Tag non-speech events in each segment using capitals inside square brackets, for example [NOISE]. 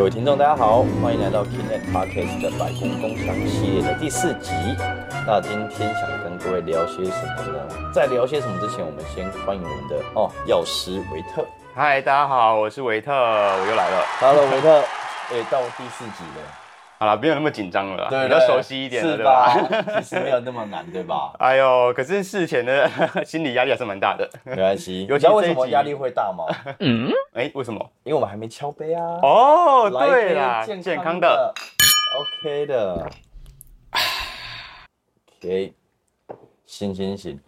各位听众，大家好，欢迎来到 Kinet Podcast 的百工工商系列的第四集。那今天想跟各位聊些什么呢？在聊些什么之前，我们先欢迎我们的哦药师维特。嗨，大家好，我是维特，我又来了。Hello，维特。[LAUGHS] 哎，到第四集了，好了，没有那么紧张了啦，对比较熟悉一点了，是对吧？吧？[LAUGHS] 其实没有那么难，对吧？[LAUGHS] 哎呦，可是事前的 [LAUGHS] 心理压力还是蛮大的。没关系。尤其你知道为什么压力会大吗？嗯哎、为什么？因为我们还没敲杯啊。哦，对啦，健健康的的。，OK 的，[SIGHS] OK，行行行，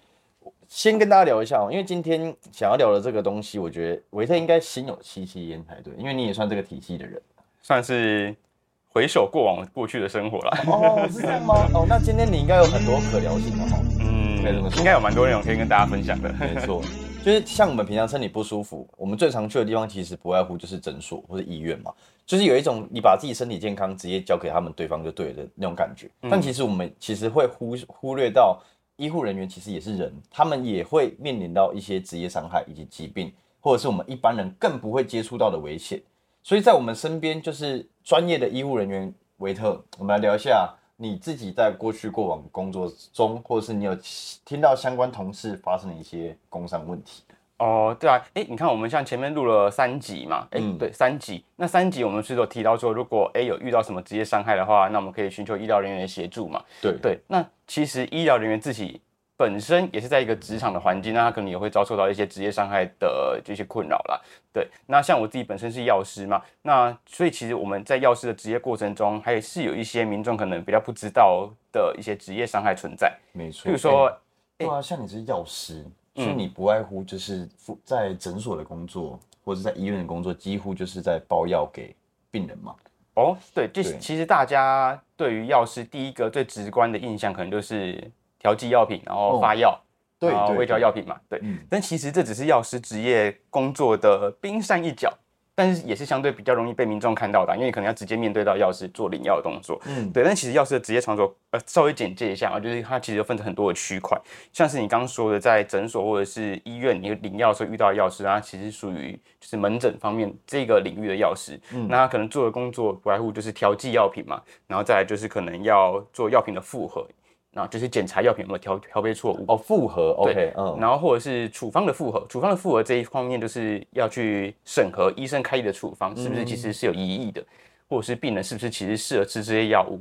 先跟大家聊一下哦，因为今天想要聊的这个东西，我觉得维特应该心有戚戚焉才对，因为你也算这个体系的人。算是回首过往过去的生活啦。哦，是这样吗？哦，那今天你应该有很多可聊性的哈。嗯应该有蛮多内容可以跟大家分享的。没错，就是像我们平常身体不舒服，我们最常去的地方其实不外乎就是诊所或者医院嘛。就是有一种你把自己身体健康直接交给他们对方就对了的那种感觉。但其实我们其实会忽忽略到医护人员其实也是人，他们也会面临到一些职业伤害以及疾病，或者是我们一般人更不会接触到的危险。所以在我们身边就是专业的医护人员维特，我们来聊一下你自己在过去过往工作中，或者是你有听到相关同事发生的一些工伤问题。哦，对啊，哎，你看我们像前面录了三集嘛，哎、嗯对，三集。那三集我们是有提到说，如果哎有遇到什么职业伤害的话，那我们可以寻求医疗人员的协助嘛。对对，那其实医疗人员自己本身也是在一个职场的环境，那他可能也会遭受到一些职业伤害的这些困扰啦。对，那像我自己本身是药师嘛，那所以其实我们在药师的职业过程中，还是有一些民众可能比较不知道的一些职业伤害存在。没错。比如说哎对啊，像你是药师，所以你不外乎就是负在诊所的工作，或者在医院的工作，几乎就是在包药给病人嘛。哦，对，就是其实大家对于药师第一个最直观的印象，可能就是调剂药品，然后发药，对然后对对卫教药品嘛，对。嗯。但其实这只是药师职业工作的冰山一角，但是也是相对比较容易被民众看到的啊，因为你可能要直接面对到药师做领药的动作。嗯，对，但其实药师的职业场所，呃，稍微简介一下啊，就是它其实有分成很多的区块，像是你刚刚说的，在诊所或者是医院，你领药的时候遇到的药师，它其实属于就是门诊方面这个领域的药师，嗯。那他可能做的工作不外乎就是调剂药品嘛，然后再来就是可能要做药品的复合，然后就是检查药品有没有调调配错误，哦，复合，OK，嗯，然后或者是处方的复合，处方的复合这一方面就是要去审核医生开立的处方是不是其实是有疑义的，或者是病人是不是其实适合吃这些药物。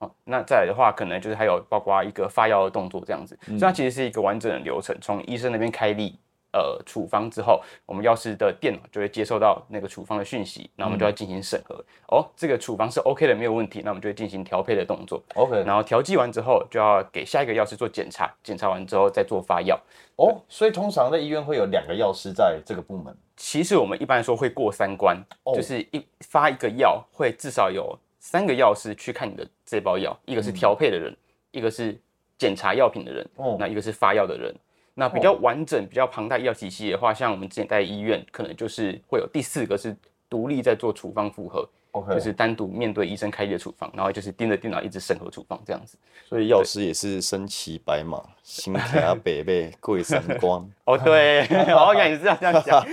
哦，那再来的话，可能就是还有包括一个发药的动作这样子，所以它其实是一个完整的流程，从医生那边开立呃处方之后，我们药师的电脑就会接收到那个处方的讯息，那我们就要进行审核。哦，这个处方是 OK 的，没有问题，那我们就会进行调配的动作。OK，然后调剂完之后，就要给下一个药师做检查，检查完之后再做发药。哦，所以通常在医院会有两个药师在这个部门。其实我们一般来说会过三关，哦就是一发一个药，会至少有三个药师去看你的这包药，一个是调配的人，一个是检查药品的人，哦那一个是发药的人。那比较完整、比较庞大医疗体系的话，像我们之前在医院，可能就是会有第四个是独立在做处方复核就是单独面对医生开立的处方，然后就是盯着电脑一直审核处方这样子。所以药师也是身骑白马，心卡 [LAUGHS] 北北贵三光。哦，对，[LAUGHS] 哦，原来你是这样这样讲。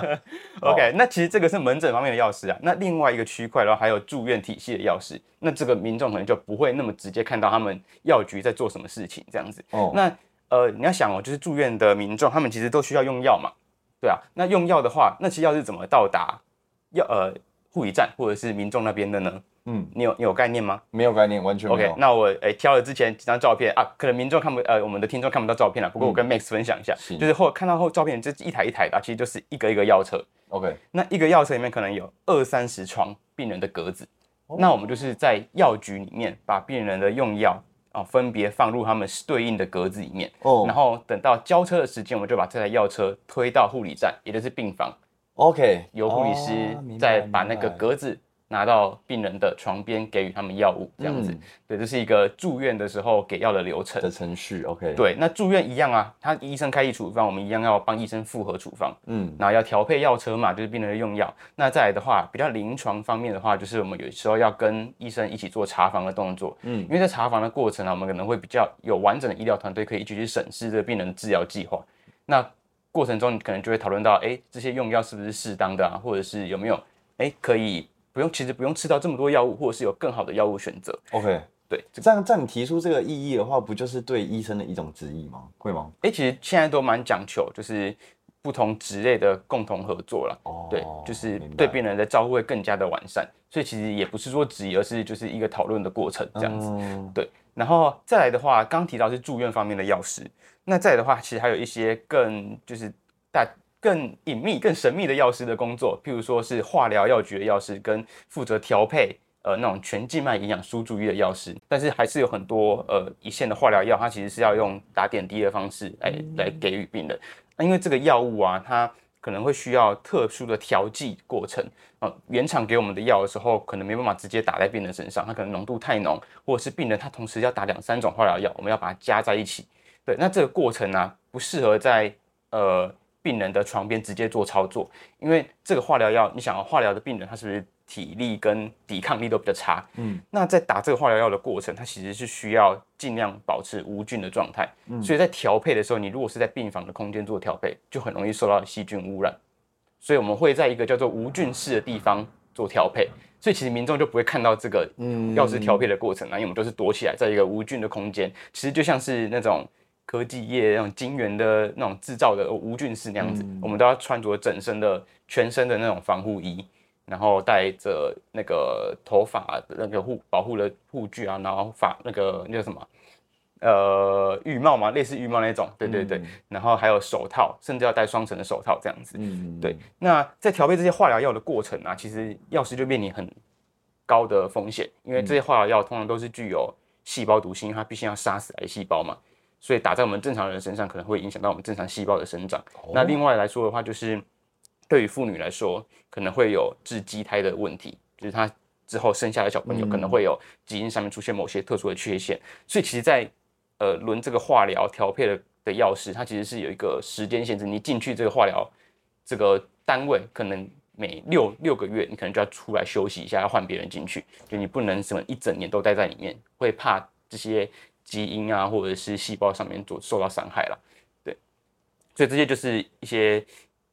[LAUGHS] OK，那其实这个是门诊方面的药师啊。那另外一个区块的话，还有住院体系的药师。那这个民众可能就不会那么直接看到他们药局在做什么事情这样子。哦，那呃，你要想哦，就是住院的民众，他们其实都需要用药嘛，对啊。那用药的话，那其实药是怎么到达药呃护理站或者是民众那边的呢？嗯，你有你有概念吗？没有概念，完全没 OK，那我诶、挑了之前几张照片啊，可能民众看不呃，我们的听众看不到照片了。不过我跟 Max 分享一下，是就是后看到后照片，这一台一台的啊、其实就是一个一个药车。OK，那一个药车里面可能有二三十床病人的格子，那我们就是在药局里面把病人的用药啊、分别放入他们对应的格子里面，哦。然后等到交车的时间，我们就把这台药车推到护理站，也就是病房，OK，由护理师再把那个格子拿到病人的床边，给予他们药物，这样子。嗯对，这是一个住院的时候给药的流程的。程序，OK，，对，那住院一样啊，他医生开立处方，我们一样要帮医生复核处方，嗯，然后要调配药车嘛，就是病人的用药。那再来的话，比较临床方面的话，就是我们有时候要跟医生一起做查房的动作，嗯因为在查房的过程呢，我们可能会比较有完整的医疗团队可以一起去审视这个病人的治疗计划。那过程中，你可能就会讨论到，哎，这些用药是不是适当的啊，或者是有没有，哎，可以不用，其实不用吃到这么多药物，或者是有更好的药物选择。OK，对，这样这样你提出这个异议的话，不就是对医生的一种质疑吗？会吗？哎、其实现在都蛮讲求，就是不同职类的共同合作了。哦对，就是对病人的照顾会更加的完善。所以其实也不是说质疑，而是就是一个讨论的过程这样子。嗯对，然后再来的话，刚提到是住院方面的药师，那再来的话，其实还有一些更就是大更隐秘、更神秘的药师的工作，譬如说是化疗药局的药师跟负责调配呃那种全静脉营养输注液的药师，但是还是有很多呃一线的化疗药，它其实是要用打点滴的方式来来给予病人。那因为这个药物啊，它可能会需要特殊的调剂过程。呃，原厂给我们的药的时候，可能没办法直接打在病人身上，它可能浓度太浓，或者是病人他同时要打两三种化疗药，我们要把它加在一起。对，那这个过程呢、不适合在呃病人的床边直接做操作，因为这个化疗药，你想要化疗的病人，他是不是体力跟抵抗力都比较差？嗯，那在打这个化疗药的过程，他其实是需要尽量保持无菌的状态，所以在调配的时候，你如果是在病房的空间做调配，就很容易受到细菌污染。所以我们会在一个叫做无菌室的地方做调配，所以其实民众就不会看到这个药师调配的过程啊，因为我们就是躲起来，在一个无菌的空间，其实就像是那种科技业那种晶圆的那种制造的无菌室那样子，我们都要穿着整身的全身的那种防护衣，然后戴着那个头发的那个护保护的护具啊，然后发那个那叫什么？呃，浴帽嘛，类似浴帽那种，对对对，然后还有手套，甚至要戴双层的手套这样子。嗯，对，那在调配这些化疗药的过程啊，其实药师就面临很高的风险，因为这些化疗药通常都是具有细胞毒性，因为它必须要杀死癌细胞嘛，所以打在我们正常人身上可能会影响到我们正常细胞的生长。那另外来说的话，就是对于妇女来说，可能会有致畸胎的问题，就是她之后生下的小朋友可能会有基因上面出现某些特殊的缺陷，所以其实在，呃轮这个化疗调配的的药师，它其实是有一个时间限制，你进去这个化疗这个单位，可能每六六个月，你可能就要出来休息一下，要换别人进去，就你不能什么一整年都待在里面，会怕这些基因啊或者是细胞上面做受到伤害了。对，所以这些就是一些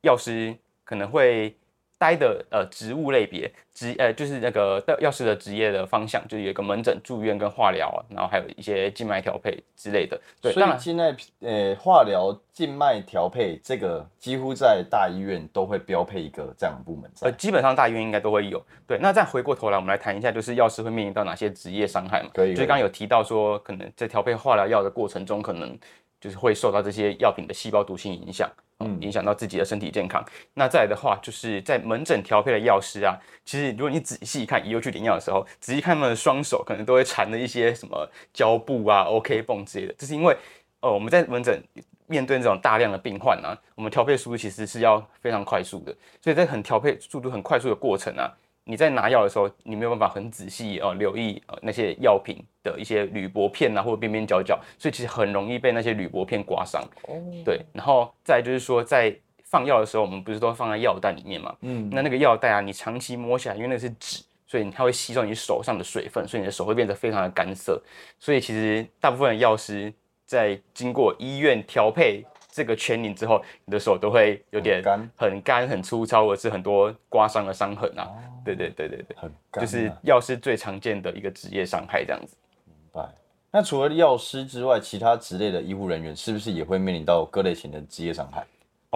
药师可能会待的呃职务类别，职呃就是那个药师的职业的方向，就是有一个门诊、住院跟化疗啊，然后还有一些静脉调配之类的。对，所当然以现在呃化疗静脉调配这个几乎在大医院都会标配一个这样的部门呃，基本上大医院应该都会有。对，那再回过头来，我们来谈一下，就是药师会面临到哪些职业伤害嘛？可以就是刚刚有提到说，可能在调配化疗药的过程中，可能就是会受到这些药品的细胞毒性影响，嗯，影响到自己的身体健康。那再来的话，就是在门诊调配的药师啊，其实如果你仔细看，以后去领药的时候，仔细看他们的双手，可能都会缠着一些什么胶布啊、OK 泵之类的，这是因为呃我们在门诊面对这种大量的病患啊，我们调配速度其实是要非常快速的，所以在很调配速度很快速的过程啊，你在拿药的时候，你没有办法很仔细哦、呃留意呃那些药品的一些铝箔片啊或者边边角角，所以其实很容易被那些铝箔片刮伤。哦对，然后再就是说在放药的时候，我们不是都放在药袋里面嘛？嗯，那那个药袋啊，你长期摸起来，因为那是纸，所以它会吸收你手上的水分，所以你的手会变得非常的干涩。所以其实大部分的药师在经过医院调配这个圈拧之后，你的手都会有点很干很干、很粗糙，或者是很多刮伤的伤痕啊。对对对对对，很干就是啊药师最常见的一个职业伤害这样子。明白。那除了药师之外，其他职类的医护人员是不是也会面临到各类型的职业伤害？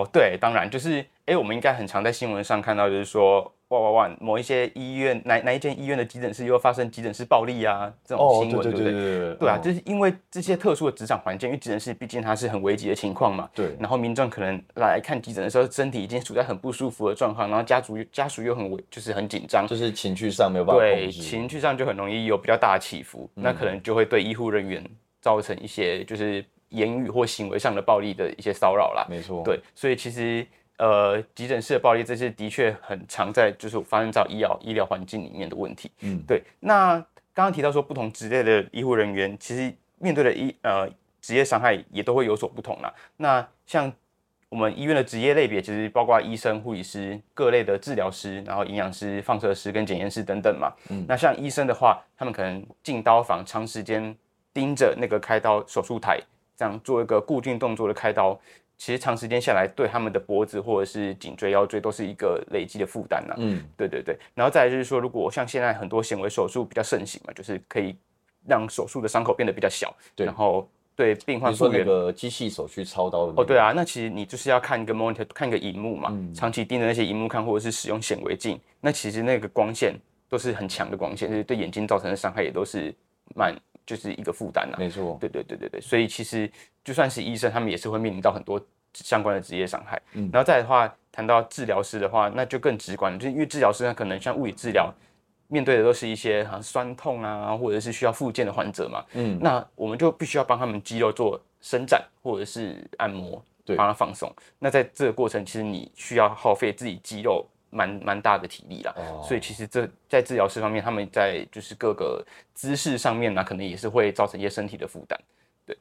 哦，对，当然就是，哎，我们应该很常在新闻上看到，就是说，哇哇哇，某一些医院哪哪一间医院的急诊室又发生急诊室暴力啊，这种新闻，对不对？对对啊，嗯就是因为这些特殊的职场环境，因为急诊室毕竟它是很危急的情况嘛，对然后民众可能来看急诊的时候，身体已经处在很不舒服的状况，然后家属家属又很危，就是很紧张，就是情绪上没有办法对。情绪上就很容易有比较大的起伏，那可能就会对医护人员造成一些就是言语或行为上的暴力的一些骚扰啦。没错，对，所以其实呃，急诊室的暴力这些的确很常在就是发生在医疗医疗环境里面的问题。嗯，对。那刚刚提到说，不同职业的医护人员其实面对的医呃职业伤害也都会有所不同啦。那像我们医院的职业类别，其实包括医生、护理师、各类的治疗师，然后营养师、放射师跟检验师等等嘛。嗯，那像医生的话，他们可能进刀房长时间盯着那个开刀手术台，这样做一个固定动作的开刀，其实长时间下来，对他们的脖子或者是颈椎、腰椎都是一个累积的负担呐。嗯，对对对。然后再来就是说，如果像现在很多显微手术比较盛行嘛，就是可以让手术的伤口变得比较小，对然后对病患复原。个机器手去操刀的、那个哦，对，啊，那其实你就是要看一个 monitor，看一个荧幕嘛，嗯长期盯着那些荧幕看，或者是使用显微镜，那其实那个光线都是很强的光线，就是对眼睛造成的伤害也都是蛮就是一个负担呐。没错，对对对对对，所以其实就算是医生，他们也是会面临到很多相关的职业伤害。嗯然后再的话，谈到治疗师的话，那就更直观了，就是因为治疗师他可能像物理治疗，面对的都是一些好像酸痛啊，或者是需要复健的患者嘛。嗯，那我们就必须要帮他们肌肉做伸展或者是按摩，对帮他放松。那在这个过程，其实你需要耗费自己肌肉蛮蛮大的体力啦。哦所以其实这在治疗师方面，他们在就是各个姿势上面呢，可能也是会造成一些身体的负担。对，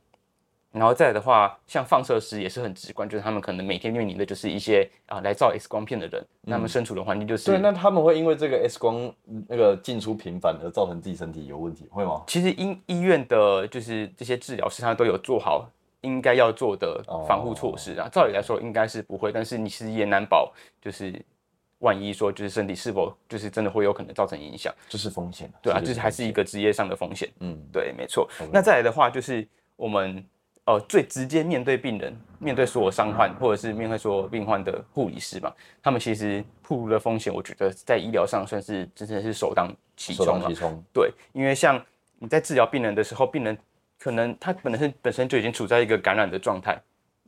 然后再来的话，像放射师也是很直观，就是他们可能每天面临的就是一些啊来照 X 光片的人，那他们身处的环境就是对，那他们会因为这个 X 光那个进出频繁而造成自己身体有问题，会吗？其实医医院的就是这些治疗师，他们都有做好应该要做的防护措施啊。照理来说应该是不会，但是你其实也难保，就是万一说就是身体是否就是真的会有可能造成影响，这是风险，对啊，这就是还是一个职业上的风险。嗯，对，没错。那再来的话，就是我们呃最直接面对病人、面对所有伤患，或者是面对所有病患的护理师嘛，他们其实暴露的风险，我觉得在医疗上算是真的是首当其首冲了。对，因为像你在治疗病人的时候，病人可能他本身本身就已经处在一个感染的状态，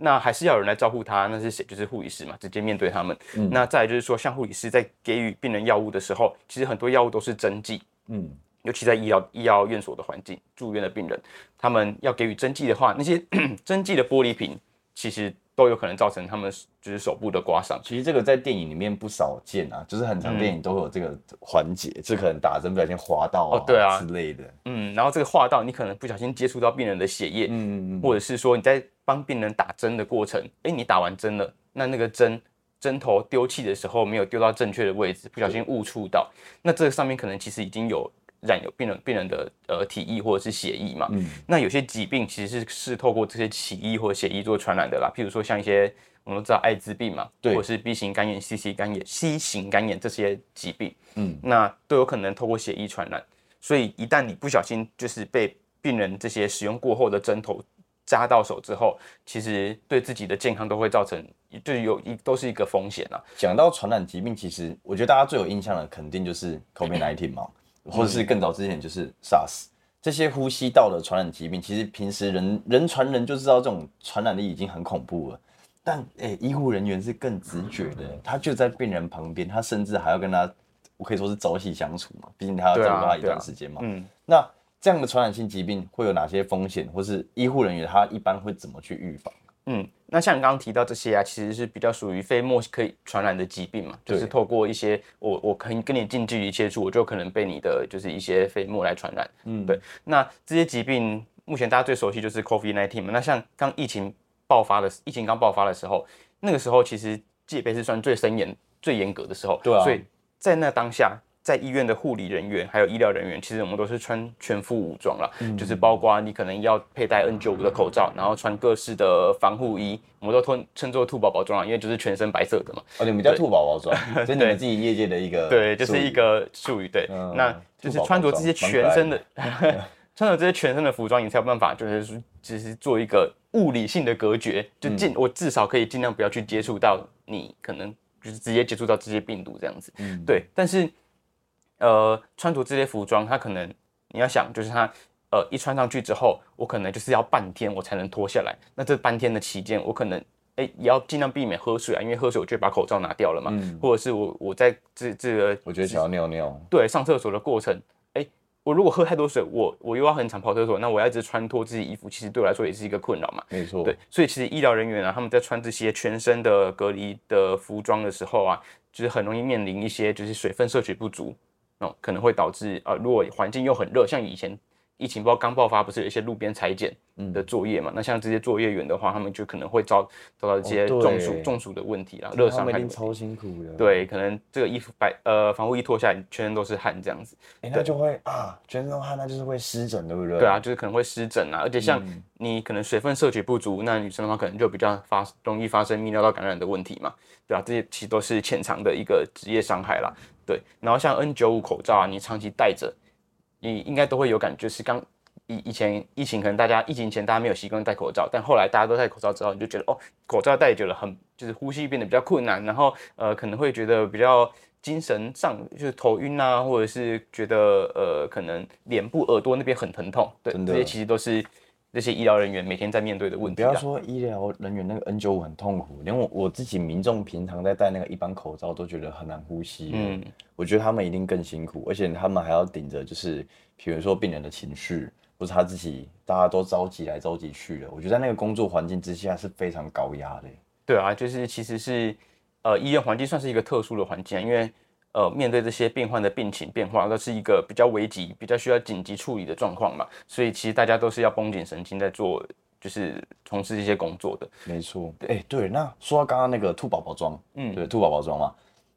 那还是要有人来照顾他，那是谁？就是护理师嘛，直接面对他们。嗯那再来就是说，像护理师在给予病人药物的时候，其实很多药物都是针剂，嗯，尤其在医疗医疗院所的环境，住院的病人，他们要给予针剂的话，那些 [CLEARS THROAT] 针剂的玻璃瓶其实都有可能造成他们就是手部的刮伤。其实这个在电影里面不少见啊，就是很长电影都会有这个环节，就可能打针不小心划到哦对啊之类的，嗯，然后这个划到你可能不小心接触到病人的血液，嗯嗯嗯，或者是说你在帮病人打针的过程，哎，你打完针了，那那个针针头丢弃的时候没有丢到正确的位置，不小心误触到，那这个上面可能其实已经有染有病人病人的呃体液或者是血液嘛。嗯。那有些疾病其实是是透过这些体液或血液做传染的啦，譬如说像一些我们都知道艾滋病嘛，对。或者是 B 型肝炎、C 型肝炎、C 型肝炎这些疾病，嗯，那都有可能透过血液传染。所以一旦你不小心就是被病人这些使用过后的针头扎到手之后，其实对自己的健康都会造成，就是有一都是一个风险啊。讲到传染疾病，其实我觉得大家最有印象的肯定就是 COVID-19 嘛，或者是更早之前就是 SARS 这些呼吸道的传染疾病。其实平时人人传人就知道这种传染力已经很恐怖了，但诶、医护人员是更直觉的，他就在病人旁边，他甚至还要跟他，我可以说是朝夕相处嘛，毕竟他要照顾他一段时间嘛。嗯，那这样的传染性疾病会有哪些风险，或是医护人员他一般会怎么去预防？嗯，那像刚刚提到这些啊，其实是比较属于飞沫可以传染的疾病嘛，就是透过一些我我可以跟你近距离接触，我就可能被你的就是一些飞沫来传染。嗯，对那这些疾病目前大家最熟悉就是 COVID-19 嘛。那像刚疫情爆发的疫情刚爆发的时候，那个时候其实戒备是算最森严、最严格的时候。对啊所以在那当下，在医院的护理人员还有医疗人员，其实我们都是穿全副武装了，嗯就是包括你可能要佩戴 N95 的口罩，然后穿各式的防护衣，我们都称称作兔宝宝装了，因为就是全身白色的嘛。哦，你们叫兔宝宝装，[LAUGHS] 这是你们自己业界的一个对，就是一个术语。对，嗯那就是穿着这些全身蛮的，[LAUGHS] 穿着这些全身的服装，你才有办法，就是说就是做一个物理性的隔绝，就嗯尽、我至少可以尽量不要去接触到你，可能就是直接接触到这些病毒这样子。嗯对，但是呃，穿着这些服装，它可能你要想，就是它呃一穿上去之后，我可能就是要半天我才能脱下来。那这半天的期间，我可能哎也要尽量避免喝水啊，因为喝水我就会把口罩拿掉了嘛，嗯或者是我我在这这个我觉得想要尿尿，对上厕所的过程，哎，我如果喝太多水，我我又要很常跑厕所，那我要一直穿脱自己衣服，其实对我来说也是一个困扰嘛。没错，对，所以其实医疗人员啊，他们在穿这些全身的隔离的服装的时候啊，就是很容易面临一些就是水分摄取不足，哦，可能会导致啊、呃如果环境又很热，像以前疫情包刚爆发，不是有一些路边裁剪的作业嘛？那像这些作业员的话，他们就可能会遭遭到一些中暑、中暑的问题啦，热伤害的问题。超辛苦的。，对，可能这个衣服白呃防护衣脱下来，全身都是汗这样子。哎、那就会啊，全身都汗，那就是会湿疹，对不对？对啊，就是可能会湿疹啊，而且像嗯你可能水分摄取不足，那女生的话可能就比较发容易发生泌尿道感染的问题嘛，对啊，这些其实都是潜藏的一个职业伤害啦。对，然后像 N95 口罩啊，你长期戴着，你应该都会有感觉，就是刚以以前疫情可能大家疫情前大家没有习惯戴口罩，但后来大家都戴口罩之后，你就觉得哦，口罩戴久了很就是呼吸变得比较困难，然后呃可能会觉得比较精神上就是头晕啊，或者是觉得呃可能脸部、耳朵那边很疼痛，对，这些其实都是这些医疗人员每天在面对的问不题啊啦。要说医疗人员那个 N95 很痛苦，连我我自己民众平常在戴那个一般口罩都觉得很难呼吸。嗯嗯，我觉得他们一定更辛苦，而且他们还要顶着就是，比如说病人的情绪，或是他自己，大家都着急来着急去的。我觉得在那个工作环境之下是非常高压的。对啊，就是其实是呃医院环境算是一个特殊的环境啊，因为呃面对这些病患的病情变化，都是一个比较危急、比较需要紧急处理的状况嘛，所以其实大家都是要绷紧神经在做，就是从事这些工作的。没错，哎、对，那说到刚刚那个兔宝宝装，嗯对，兔宝宝装嘛，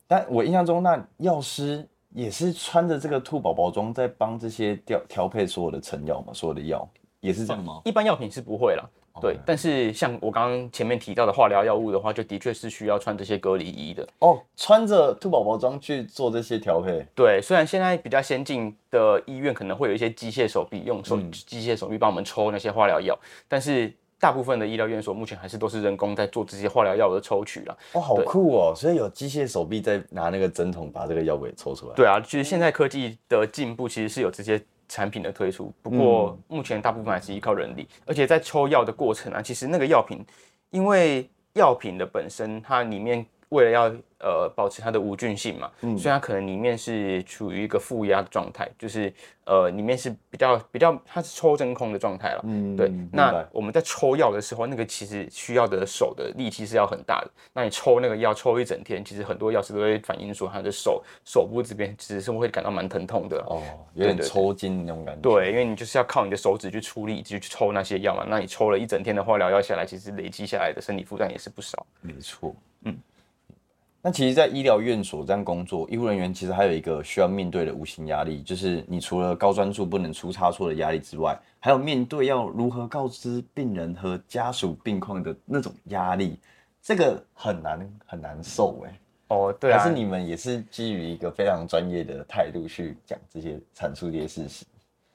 但我印象中那药师也是穿着这个兔宝宝装在帮这些调调配所有的成药嘛，所有的药也是这样吗？一般药品是不会啦，对但是像我刚刚前面提到的化疗药物的话，就的确是需要穿这些隔离衣的。哦，穿着兔宝宝装去做这些调配，对，虽然现在比较先进的医院可能会有一些机械手臂，用手机械手臂帮我们抽那些化疗药，但是大部分的医疗院所目前还是都是人工在做这些化疗药的抽取了。哦，好酷哦！所以有机械手臂在拿那个针筒把这个药给抽出来。，对啊，其实现在科技的进步其实是有这些产品的推出，不过目前大部分还是依靠人力，而且在抽药的过程啊，其实那个药品，因为药品的本身它里面为了要呃保持它的无菌性嘛，嗯所以它可能里面是处于一个负压的状态，就是呃里面是比较比较它是抽真空的状态了。嗯对，那我们在抽药的时候，那个其实需要的手的力气是要很大的。那你抽那个药抽一整天，其实很多药师都会反映说，他的手手部这边其实是会感到蛮疼痛的。哦，有点抽筋那种感觉。对，因为你就是要靠你的手指去出力，去去抽那些药嘛。那你抽了一整天的化疗药下来，其实累积下来的身体负担也是不少。没错，嗯。那其实，在医疗院所这样工作，医护人员其实还有一个需要面对的无形压力，就是你除了高专注不能出差错的压力之外，还有面对要如何告知病人和家属病况的那种压力，这个很难很难受哎。哦，对啊，还是你们也是基于一个非常专业的态度去讲这些阐述这些事实。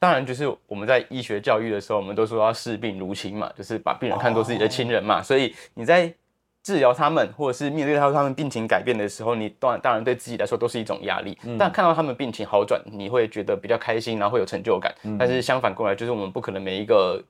当然就是我们在医学教育的时候，我们都说要视病如亲嘛，就是把病人看作自己的亲人嘛。所以你在治疗他们，或者是面对到他们病情改变的时候，你当然当然对自己来说都是一种压力。但看到他们病情好转，你会觉得比较开心，然后会有成就感。但是相反过来，就是我们不可能每一个。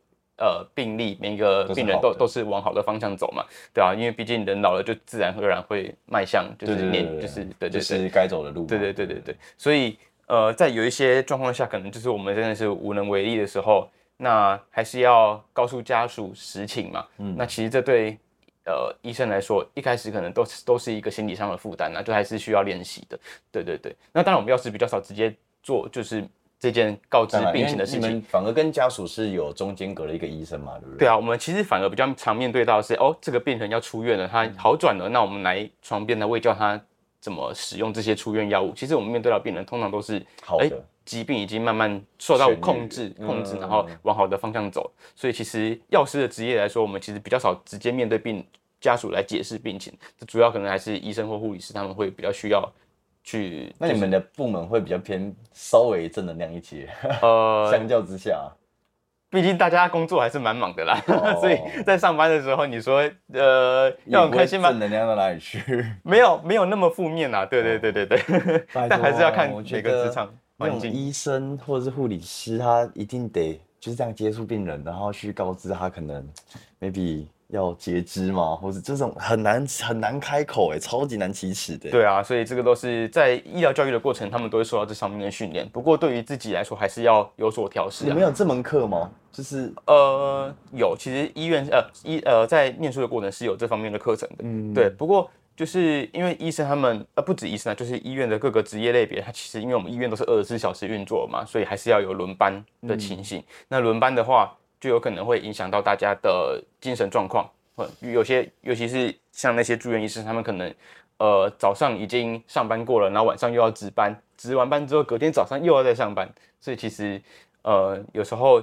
呃，病例每一个病人都都是往好的方向走嘛，对啊，因为毕竟人老了，就自然而然会迈向就是年，就是对，就是该走的路。对对对对对，所以呃，在有一些状况下，可能就是我们真的是无能为力的时候，那还是要告诉家属实情嘛。嗯，那其实这对呃医生来说，一开始可能都是都是一个心理上的负担啊，就还是需要练习的。对对对，那当然我们要是比较少直接做，就是这件告知，病情的事情。反而跟家属是有中间隔了一个医生嘛，对不对？对啊，我们其实反而比较常面对到的是，哦，这个病人要出院了，他好转了，那我们来床边来喂教他怎么使用这些出院药物。其实我们面对到病人通常都是哎好的，疾病已经慢慢受到控制，嗯控制，然后往好的方向走。所以其实药师的职业来说，我们其实比较少直接面对病家属来解释病情，这主要可能还是医生或护理师他们会比较需要去。那你们的部门会比较偏稍微正能量一些，呃，[LAUGHS] 相较之下，毕竟大家工作还是蛮忙的啦，哦 [LAUGHS] 所以在上班的时候，你说呃要很开心吗正？能量到哪里去？没有没有那么负面啦，对对对对对，拜 [LAUGHS] 但还是要看每个得职场环境。医生或者是护理师，他一定得就是这样接触病人，然后去告知他可能 maybe 要截肢吗，或者这种很难很难开口哎，超级难启齿的。，对啊，所以这个都是在医疗教育的过程，他们都会受到这上面的训练。不过对于自己来说，还是要有所调试啊你们。有这门课吗？就是呃，有，其实医院呃医呃在念书的过程是有这方面的课程的。嗯对，不过就是因为医生他们呃不止医生啊，就是医院的各个职业类别，它其实因为我们医院都是二十四小时运作嘛，所以还是要有轮班的情形。那轮班的话，就有可能会影响到大家的精神状况，或有些尤其是像那些住院医生，他们可能呃早上已经上班过了，然后晚上又要值班，值完班之后隔天早上又要再上班，所以其实呃有时候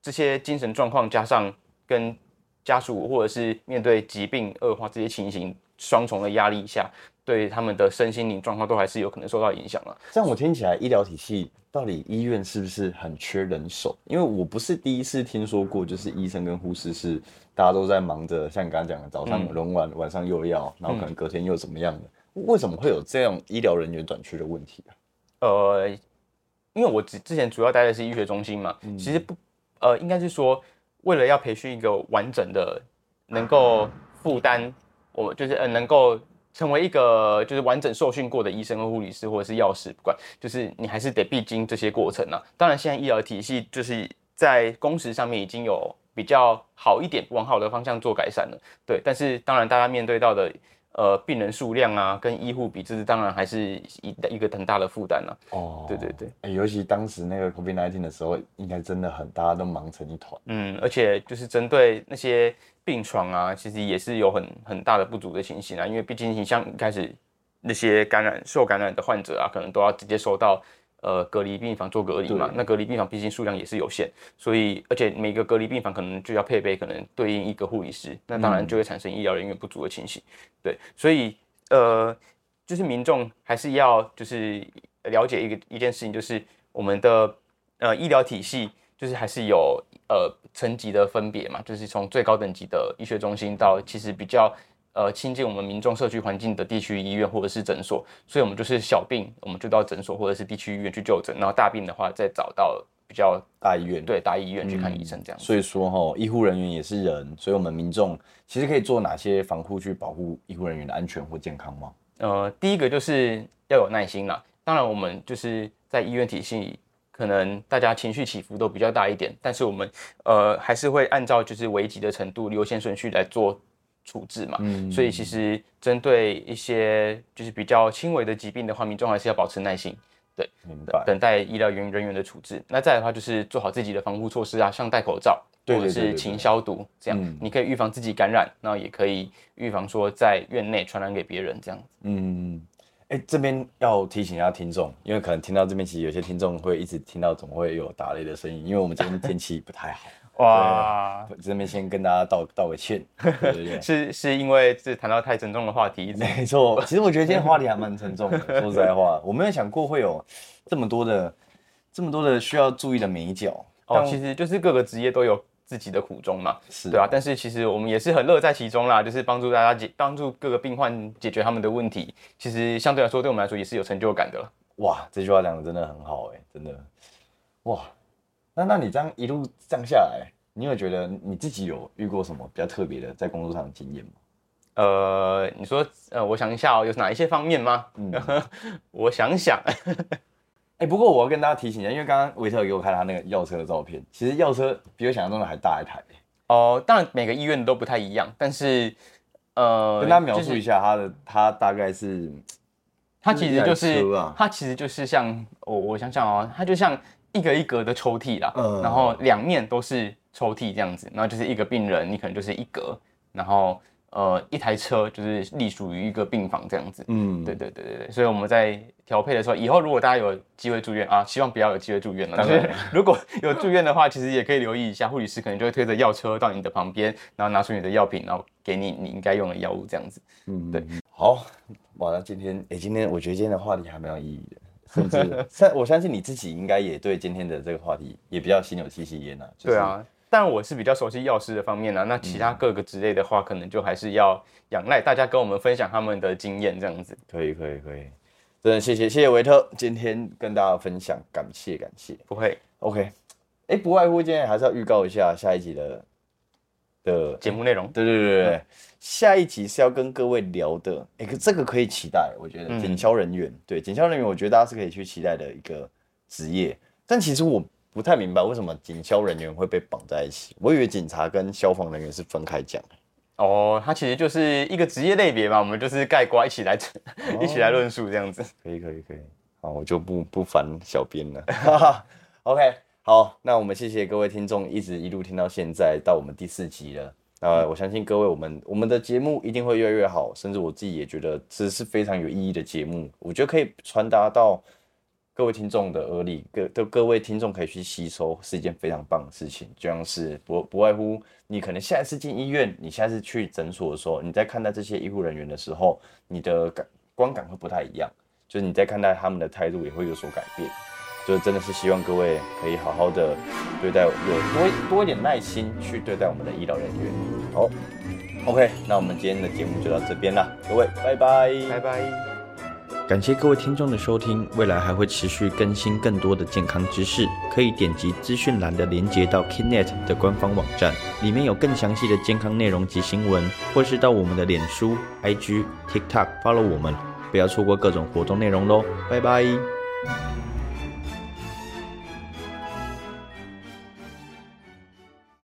这些精神状况加上跟家属或者是面对疾病恶化这些情形。双重的压力下，对他们的身心灵状况都还是有可能受到影响了。这样我听起来，医疗体系到底医院是不是很缺人手？因为我不是第一次听说过，就是医生跟护士是大家都在忙着，像你刚刚讲的，早上轮完，晚上又要，然后可能隔天又怎么样的？为什么会有这样医疗人员短缺的问题啊？呃，因为我之之前主要待的是医学中心嘛，其实不，呃，应该是说为了要培训一个完整的，能够负担。我就是呃，能够成为一个就是完整受训过的医生和护理师或者是药师，不管就是你还是得必经这些过程啊。当然，现在医疗体系就是在工时上面已经有比较好一点，往好的方向做改善了。对，但是当然大家面对到的。呃，病人数量啊，跟医护比，这是当然还是一一个很大的负担了。哦，对对对，尤其当时那个 COVID-19 的时候，应该真的很，大家都忙成一团。嗯，而且就是针对那些病床啊，其实也是有很很大的不足的情形啊，因为毕竟你像开始那些感染受感染的患者啊，可能都要直接收到。呃，隔离病房做隔离嘛，那隔离病房毕竟数量也是有限，所以而且每个隔离病房可能就要配备可能对应一个护理师，那当然就会产生医疗人员不足的情形。对，所以呃，就是民众还是要就是了解一个一件事情，就是我们的呃医疗体系就是还是有呃层级的分别嘛，就是从最高等级的医学中心到其实比较。呃，亲近我们民众社区环境的地区医院或者是诊所，所以我们就是小病，我们就到诊所或者是地区医院去就诊，然后大病的话再找到比较大医院，对大医院去看医生这样。所以说哈，医护人员也是人，所以我们民众其实可以做哪些防护去保护医护人员的安全或健康吗？呃，第一个就是要有耐心啦。当然，我们就是在医院体系，可能大家情绪起伏都比较大一点，但是我们呃还是会按照就是危急的程度、优先顺序来做。处置嘛，所以其实针对一些就是比较轻微的疾病的话，民众还是要保持耐心，对，等待医疗人人员的处置。那再的话就是做好自己的防护措施啊，像戴口罩或者是勤消毒，这样你可以预防自己感染，那也可以预防说在院内传染给别人这样子。嗯，哎，这边要提醒一下听众，因为可能听到这边其实有些听众会一直听到总会有打雷的声音，因为我们这边天气不太好。哇，这边先跟大家道道个歉，[LAUGHS] 是是因为是谈到太沉重的话题，没错。其实我觉得今天话题还蛮沉重的，[LAUGHS] 说实在话，我没有想过会有这么多的这么多的需要注意的美角。哦，其实就是各个职业都有自己的苦衷嘛，是对啊。但是其实我们也是很乐在其中啦，就是帮助大家解帮助各个病患解决他们的问题。其实相对来说，对我们来说也是有成就感的。哇，这句话讲的真的很好哎，真的，哇。那那你这样一路这样下来，你有觉得你自己有遇过什么比较特别的在工作上的经验吗？呃，你说，呃，我想一下哦，有哪一些方面吗？嗯，[LAUGHS] 我想想，[LAUGHS] 哎，不过我要跟大家提醒一下，因为刚刚维特给我看他那个药车的照片，其实药车比我想象中的还大一台。哦，当然每个医院都不太一样，但是，呃，跟大家描述一下它的，它大概是，它其实就是，它其实就是像我我想想哦，它就像。一个一格的抽屉啦，然后两面都是抽屉这样子，然后就是一个病人，你可能就是一格，然后呃一台车就是隶属于一个病房这样子。嗯，对对对对对，所以我们在调配的时候，以后如果大家有机会住院啊，希望不要有机会住院了。但是如果有住院的话，其实也可以留意一下，护理师可能就会推着药车到你的旁边，然后拿出你的药品，然后给你你应该用的药物这样子。嗯，对。好，完了，今天哎，今天我觉得今天的话题还蛮有意义的。甚至，[LAUGHS] 相我相信你自己应该也对今天的这个话题也比较心有戚戚焉呐。对啊，但我是比较熟悉药师的方面啊。那其他各个之类的话，可能就还是要仰赖大家跟我们分享他们的经验这样子。可以，可以，可以。真的谢谢，谢谢维特今天跟大家分享，感谢，感谢。不会，OK。哎，不外乎今天还是要预告一下下一集的。的节目内容，对对对对，下一集是要跟各位聊的，哎，这个可以期待，我觉得警消人员，对警消人员，我觉得大家是可以去期待的一个职业，但其实我不太明白为什么警消人员会被绑在一起，我以为警察跟消防人员是分开讲。哦，它其实就是一个职业类别嘛，我们就是盖瓜一起来一起来论述这样子。可以可以可以，好，我就不不烦小编了。[LAUGHS] OK，好，那我们谢谢各位听众一直一路听到现在，到我们第四集了。那我相信各位，我们我们的节目一定会越来越好，甚至我自己也觉得这是非常有意义的节目。我觉得可以传达到各位听众的耳里，各的各位听众可以去吸收，是一件非常棒的事情。就像是不不外乎你可能下一次进医院，你下次去诊所的时候，你在看待这些医护人员的时候，你的感观感会不太一样，就是你在看待他们的态度也会有所改变。就真的是希望各位可以好好的对待，有多多一点耐心去对待我们的医疗人员。好，OK，那我们今天的节目就到这边了，各位，拜拜，拜拜。感谢各位听众的收听，未来还会持续更新更多的健康知识，可以点击资讯栏的连接到 Kinet 的官方网站，里面有更详细的健康内容及新闻，或是到我们的脸书、IG、TikTok follow 我们，不要错过各种活动内容喽，拜拜。